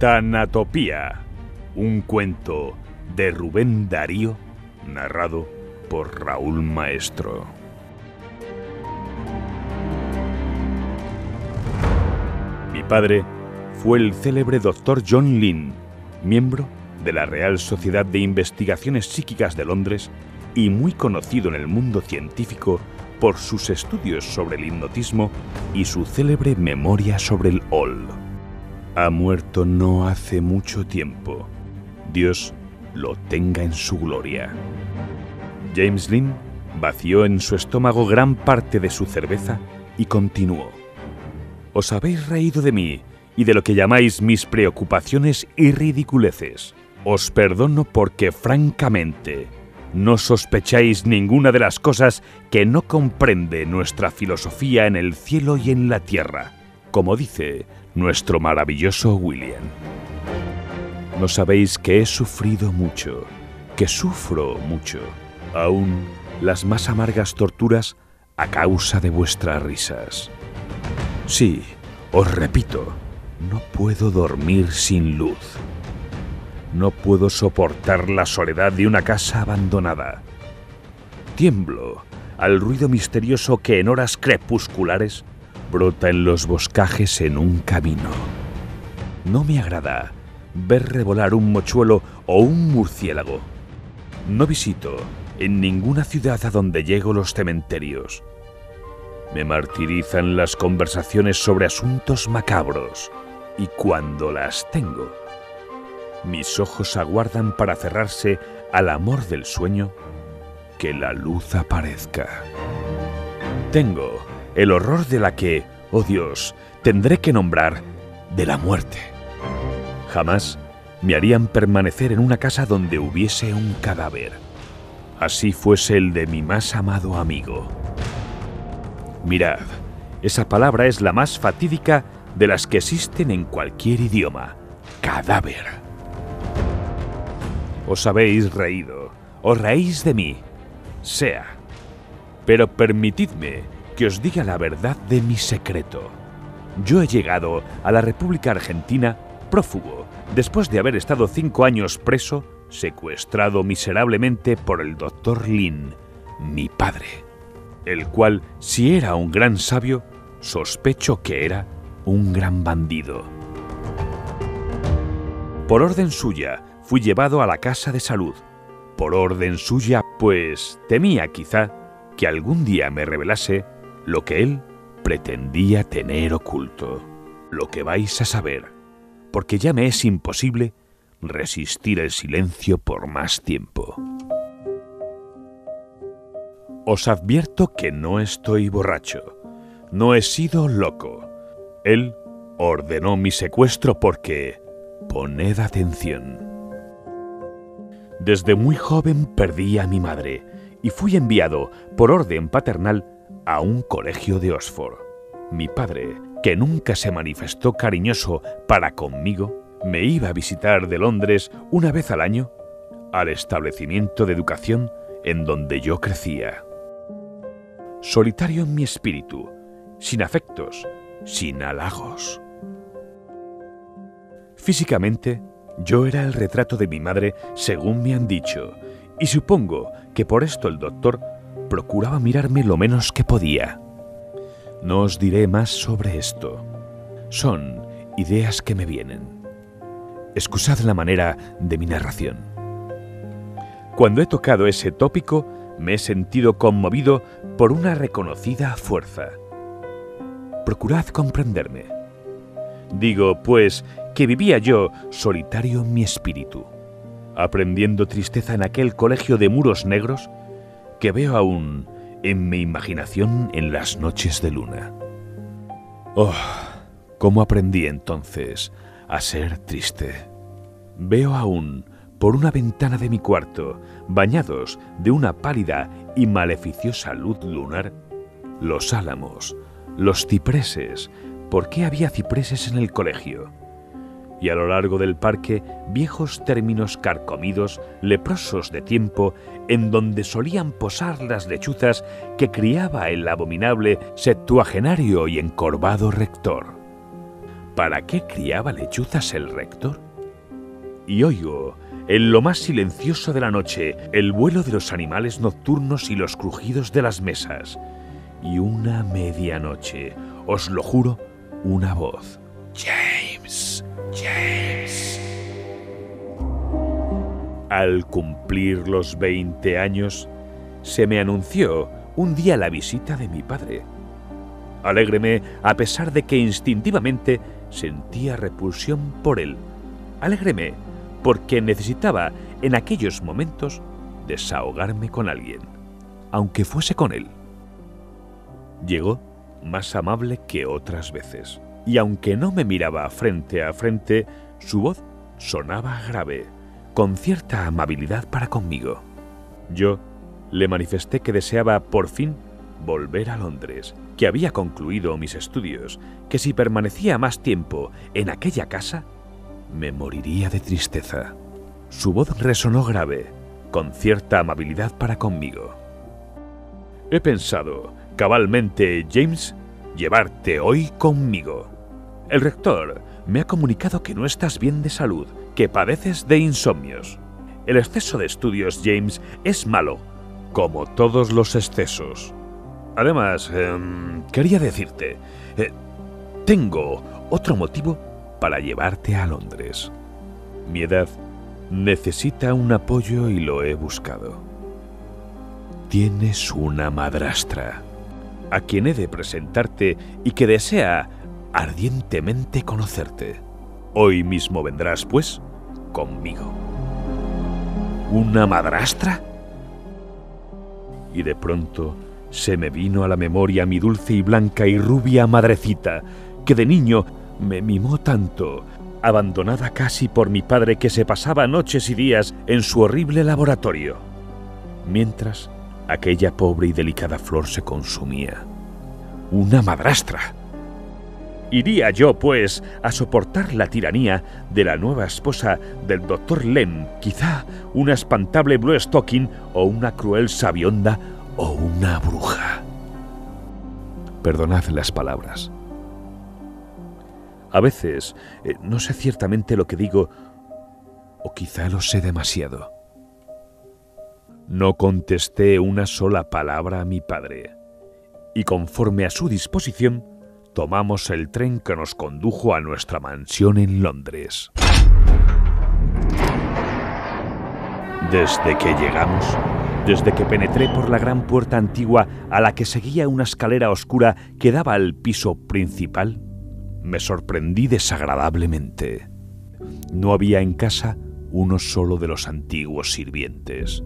Tanatopía, un cuento de Rubén Darío, narrado por Raúl Maestro. Mi padre fue el célebre doctor John Lynn, miembro de la Real Sociedad de Investigaciones Psíquicas de Londres y muy conocido en el mundo científico por sus estudios sobre el hipnotismo y su célebre memoria sobre el OL. Ha muerto no hace mucho tiempo. Dios lo tenga en su gloria. James Lynn vació en su estómago gran parte de su cerveza y continuó. Os habéis reído de mí y de lo que llamáis mis preocupaciones y ridiculeces. Os perdono porque francamente no sospecháis ninguna de las cosas que no comprende nuestra filosofía en el cielo y en la tierra, como dice nuestro maravilloso William. No sabéis que he sufrido mucho, que sufro mucho, aún las más amargas torturas a causa de vuestras risas. Sí, os repito, no puedo dormir sin luz. No puedo soportar la soledad de una casa abandonada. Tiemblo al ruido misterioso que en horas crepusculares brota en los boscajes en un camino. No me agrada ver revolar un mochuelo o un murciélago. No visito en ninguna ciudad a donde llego los cementerios. Me martirizan las conversaciones sobre asuntos macabros y cuando las tengo, mis ojos aguardan para cerrarse al amor del sueño que la luz aparezca. Tengo el horror de la que, oh Dios, tendré que nombrar de la muerte. Jamás me harían permanecer en una casa donde hubiese un cadáver. Así fuese el de mi más amado amigo. Mirad, esa palabra es la más fatídica de las que existen en cualquier idioma. Cadáver. Os habéis reído, os reís de mí, sea. Pero permitidme que os diga la verdad de mi secreto. Yo he llegado a la República Argentina prófugo, después de haber estado cinco años preso, secuestrado miserablemente por el doctor Lin, mi padre, el cual, si era un gran sabio, sospecho que era un gran bandido. Por orden suya, fui llevado a la casa de salud. Por orden suya, pues temía quizá que algún día me revelase lo que él pretendía tener oculto. Lo que vais a saber, porque ya me es imposible resistir el silencio por más tiempo. Os advierto que no estoy borracho, no he sido loco. Él ordenó mi secuestro porque... Poned atención. Desde muy joven perdí a mi madre y fui enviado por orden paternal a un colegio de Oxford. Mi padre, que nunca se manifestó cariñoso para conmigo, me iba a visitar de Londres una vez al año al establecimiento de educación en donde yo crecía. Solitario en mi espíritu, sin afectos, sin halagos. Físicamente, yo era el retrato de mi madre según me han dicho, y supongo que por esto el doctor procuraba mirarme lo menos que podía. No os diré más sobre esto. Son ideas que me vienen. Excusad la manera de mi narración. Cuando he tocado ese tópico, me he sentido conmovido por una reconocida fuerza procurad comprenderme. Digo, pues, que vivía yo solitario en mi espíritu, aprendiendo tristeza en aquel colegio de muros negros que veo aún en mi imaginación en las noches de luna. Oh, cómo aprendí entonces a ser triste. Veo aún por una ventana de mi cuarto, bañados de una pálida y maleficiosa luz lunar, los álamos, los cipreses. ¿Por qué había cipreses en el colegio? Y a lo largo del parque, viejos términos carcomidos, leprosos de tiempo, en donde solían posar las lechuzas que criaba el abominable septuagenario y encorvado rector. ¿para qué criaba lechuzas el rector? Y oigo, en lo más silencioso de la noche, el vuelo de los animales nocturnos y los crujidos de las mesas. Y una medianoche, os lo juro, una voz. James, Al cumplir los 20 años, se me anunció un día la visita de mi padre. Alégreme a pesar de que instintivamente sentía repulsión por él. Alégreme porque necesitaba en aquellos momentos desahogarme con alguien, aunque fuese con él. Llegó más amable que otras veces, y aunque no me miraba frente a frente, su voz sonaba grave, con cierta amabilidad para conmigo. Yo le manifesté que deseaba por fin volver a Londres, que había concluido mis estudios, que si permanecía más tiempo en aquella casa, me moriría de tristeza. Su voz resonó grave, con cierta amabilidad para conmigo. He pensado, cabalmente, James, llevarte hoy conmigo. El rector me ha comunicado que no estás bien de salud, que padeces de insomnios. El exceso de estudios, James, es malo, como todos los excesos. Además, em, quería decirte, eh, tengo otro motivo para llevarte a Londres. Mi edad necesita un apoyo y lo he buscado. Tienes una madrastra, a quien he de presentarte y que desea ardientemente conocerte. Hoy mismo vendrás, pues, conmigo. ¿Una madrastra? Y de pronto se me vino a la memoria mi dulce y blanca y rubia madrecita, que de niño me mimó tanto, abandonada casi por mi padre que se pasaba noches y días en su horrible laboratorio, mientras aquella pobre y delicada flor se consumía. Una madrastra. Iría yo, pues, a soportar la tiranía de la nueva esposa del doctor Lem, quizá una espantable Blue Stocking o una cruel sabionda o una bruja. Perdonad las palabras. A veces eh, no sé ciertamente lo que digo, o quizá lo sé demasiado. No contesté una sola palabra a mi padre, y conforme a su disposición, tomamos el tren que nos condujo a nuestra mansión en Londres. Desde que llegamos, desde que penetré por la gran puerta antigua a la que seguía una escalera oscura que daba al piso principal, me sorprendí desagradablemente. No había en casa uno solo de los antiguos sirvientes.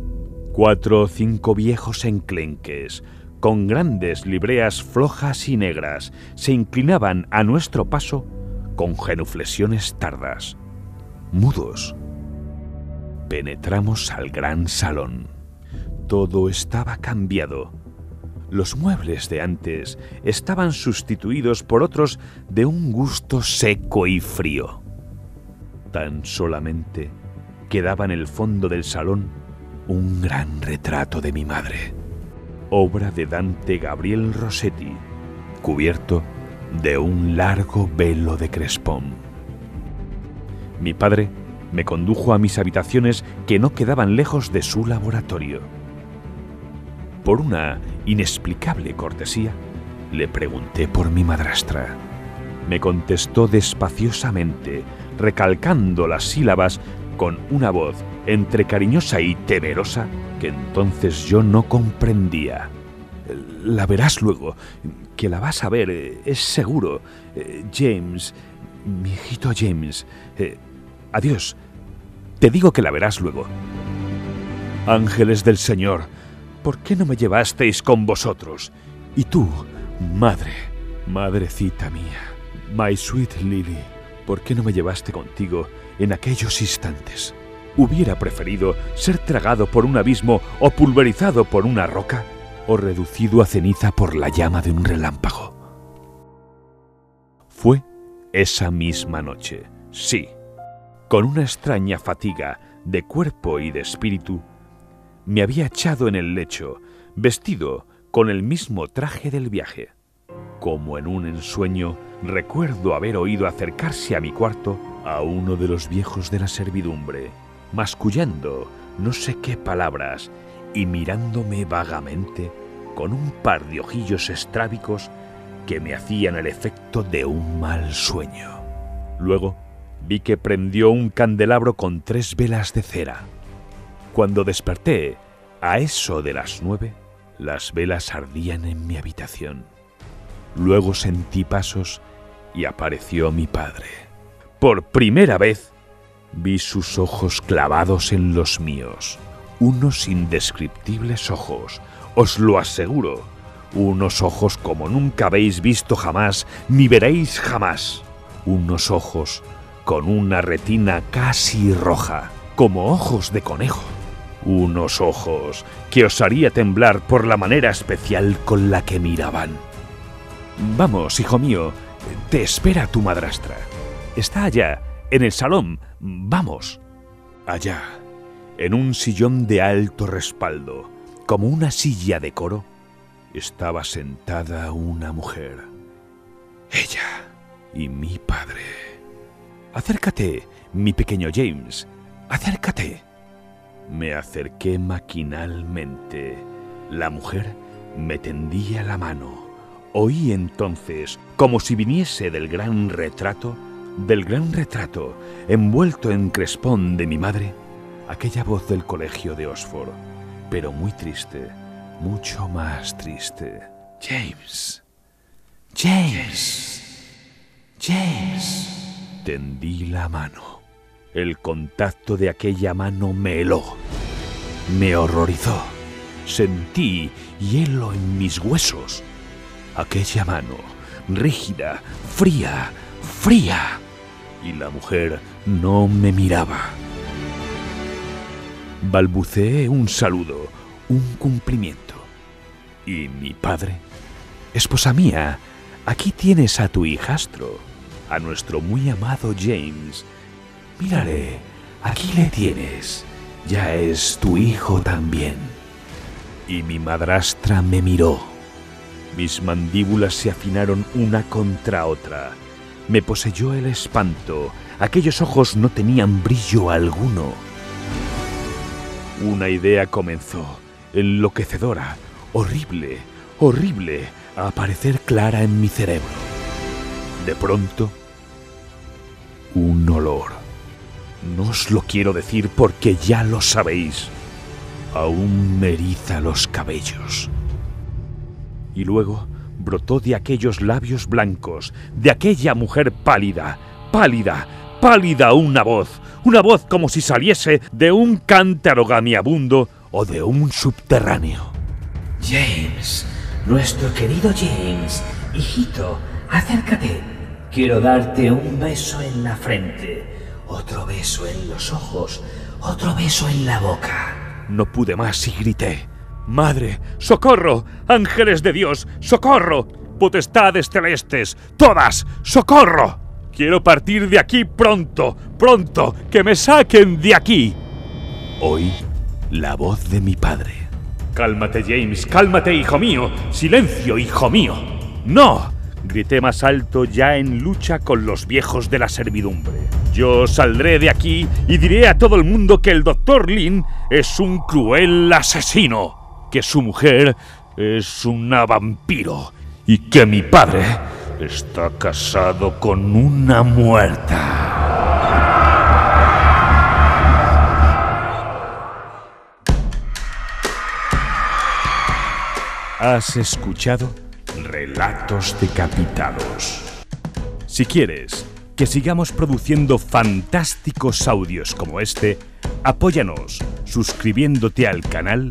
Cuatro o cinco viejos enclenques, con grandes libreas flojas y negras, se inclinaban a nuestro paso con genuflexiones tardas. Mudos. Penetramos al gran salón. Todo estaba cambiado los muebles de antes estaban sustituidos por otros de un gusto seco y frío. Tan solamente quedaba en el fondo del salón un gran retrato de mi madre, obra de Dante Gabriel Rossetti, cubierto de un largo velo de crespón. Mi padre me condujo a mis habitaciones que no quedaban lejos de su laboratorio. Por una inexplicable cortesía, le pregunté por mi madrastra. Me contestó despaciosamente, recalcando las sílabas con una voz entre cariñosa y temerosa que entonces yo no comprendía. La verás luego, que la vas a ver, es seguro. James, mi hijito James. Eh, adiós. Te digo que la verás luego. Ángeles del Señor, ¿por qué no me llevasteis con vosotros? Y tú, madre, madrecita mía, my sweet Lily, ¿por qué no me llevaste contigo en aquellos instantes? ¿Hubiera preferido ser tragado por un abismo o pulverizado por una roca o reducido a ceniza por la llama de un relámpago? Fue esa misma noche, sí, con una extraña fatiga de cuerpo y de espíritu, me había echado en el lecho, vestido con el mismo traje del viaje, Como en un ensueño, recuerdo haber oído acercarse a mi cuarto a uno de los viejos de la servidumbre, mascullando no sé qué palabras y mirándome vagamente con un par de ojillos estrábicos que me hacían el efecto de un mal sueño. Luego vi que prendió un candelabro con tres velas de cera. Cuando desperté, a eso de las nueve, las velas ardían en mi habitación. Luego sentí pasos y apareció mi padre. Por primera vez vi sus ojos clavados en los míos. Unos indescriptibles ojos, os lo aseguro. Unos ojos como nunca habéis visto jamás, ni veréis jamás. Unos ojos con una retina casi roja, como ojos de conejo. Unos ojos que os haría temblar por la manera especial con la que miraban. Vamos, hijo mío, te espera tu madrastra. Está allá, en el salón. Vamos. Allá, en un sillón de alto respaldo, como una silla de coro, estaba sentada una mujer. Ella y mi padre. Acércate, mi pequeño James. Acércate. Me acerqué maquinalmente. La mujer me tendía la mano. Oí entonces, como si viniese del gran retrato, del gran retrato, envuelto en crespón de mi madre, aquella voz del colegio de Oxford, pero muy triste, mucho más triste. James. James. James. Tendí la mano. El contacto de aquella mano me heló. Me horrorizó. Sentí hielo en mis huesos aquella mano, rígida, fría, fría. Y la mujer no me miraba. Balbuceé un saludo, un cumplimiento. ¿Y mi padre? Esposa mía, aquí tienes a tu hijastro, a nuestro muy amado James. Mírale, aquí le tienes. Ya es tu hijo también. Y mi madrastra me miró mis mandíbulas se afinaron una contra otra. Me poseyó el espanto. Aquellos ojos no tenían brillo alguno. Una idea comenzó, enloquecedora, horrible, horrible, a aparecer clara en mi cerebro. De pronto, un olor. No os lo quiero decir porque ya lo sabéis. Aún me eriza los cabellos y luego brotó de aquellos labios blancos, de aquella mujer pálida, pálida, pálida una voz, una voz como si saliese de un cántaro gamiabundo o de un subterráneo. James, nuestro querido James, hijito, acércate. Quiero darte un beso en la frente, otro beso en los ojos, otro beso en la boca. No pude más y grité. Madre, socorro, ángeles de Dios, socorro, potestades celestes, todas, socorro. Quiero partir de aquí pronto, pronto, que me saquen de aquí. Oí la voz de mi padre. Cálmate, James, cálmate, hijo mío. Silencio, hijo mío. No, grité más alto ya en lucha con los viejos de la servidumbre. Yo saldré de aquí y diré a todo el mundo que el doctor Lin es un cruel asesino que su mujer es una vampiro y que mi padre está casado con una muerta. Has escuchado Relatos decapitados. Si quieres que sigamos produciendo fantásticos audios como este, apóyanos suscribiéndote al canal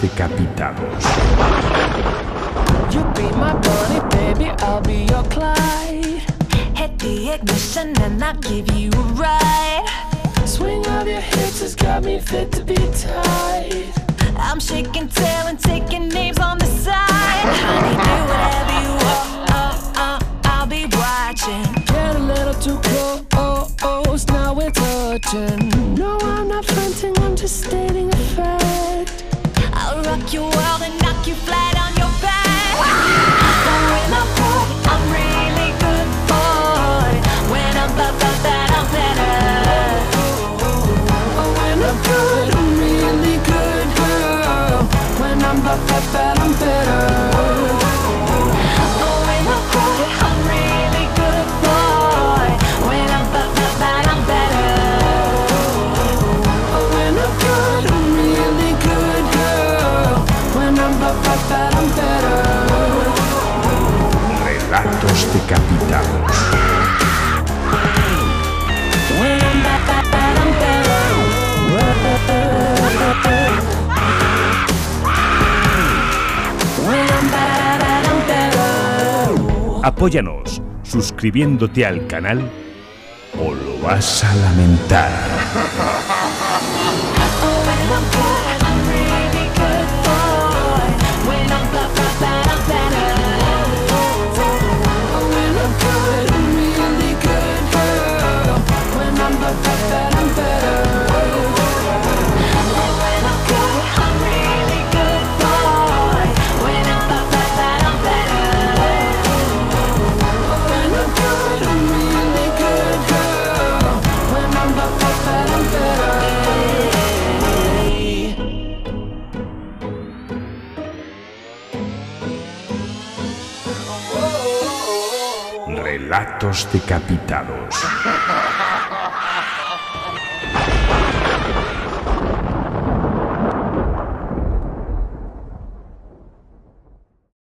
decapitados. You be my bunny, baby, I'll be your Clyde. Hit the ignition and I'll give you a ride. Swing of your hips has got me fit to be tied. I'm shaking tail and taking names on the side. Honey, do whatever you want. Oh, oh, I'll be watching. Get a little too close, now we're touching. No, I'm not fronting, I'm just stating a fact. I'll rock your world and knock you flat on Apóyanos suscribiéndote al canal o lo vas a lamentar. Decapitados.